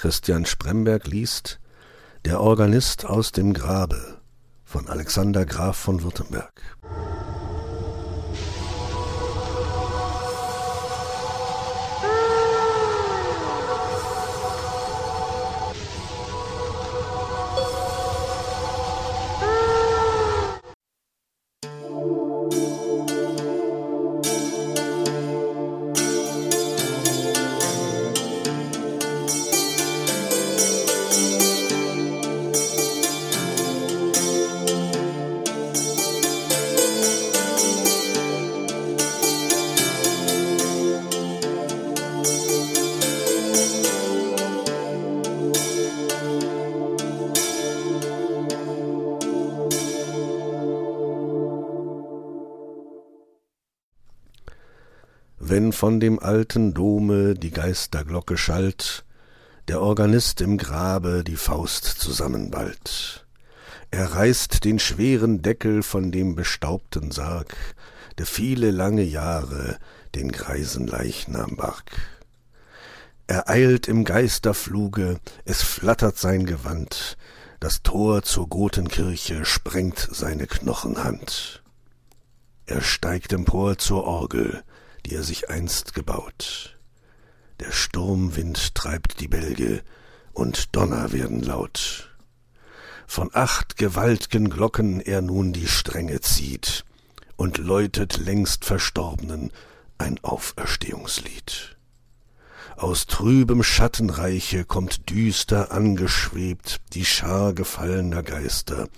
Christian Spremberg liest Der Organist aus dem Grabe von Alexander Graf von Württemberg. Wenn von dem alten Dome die Geisterglocke schallt, der Organist im Grabe die Faust zusammenballt. Er reißt den schweren Deckel von dem bestaubten Sarg, der viele lange Jahre den greisen Leichnam barg. Er eilt im Geisterfluge, es flattert sein Gewand, das Tor zur Gotenkirche sprengt seine Knochenhand. Er steigt empor zur Orgel, die er sich einst gebaut. Der Sturmwind treibt die Bälge, und Donner werden laut. Von acht gewalt'gen Glocken er nun die Stränge zieht und läutet längst Verstorbenen ein Auferstehungslied. Aus trübem Schattenreiche kommt düster angeschwebt die Schar gefallener Geister,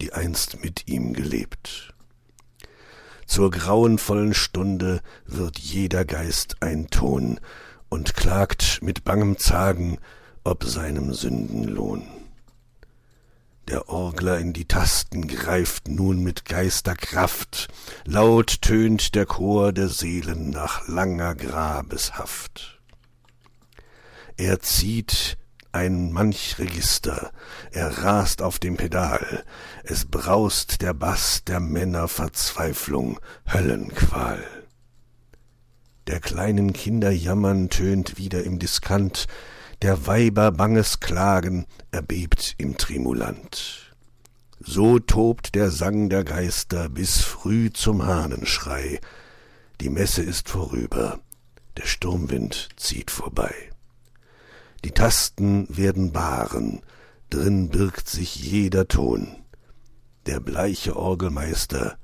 die einst mit ihm gelebt. Zur grauenvollen Stunde wird jeder Geist ein Ton und klagt mit bangem Zagen ob seinem Sündenlohn. Der Orgler in die Tasten greift nun mit Geisterkraft, laut tönt der Chor der Seelen nach langer Grabeshaft. Er zieht ein manch Register, er rast auf dem Pedal, es braust der Bass der Männer Verzweiflung, Höllenqual. Der kleinen Kinder Jammern tönt wieder im Diskant, der Weiber banges Klagen erbebt im Tremulant. So tobt der Sang der Geister bis früh zum Hahnenschrei. Die Messe ist vorüber, der Sturmwind zieht vorbei. Die Tasten werden Baren, drin birgt sich jeder Ton. Der bleiche Orgelmeister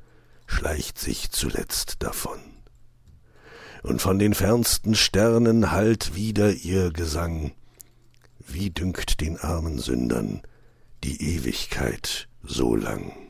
schleicht sich zuletzt davon. Und von den fernsten Sternen hallt wieder ihr Gesang. Wie dünkt den armen Sündern die Ewigkeit so lang?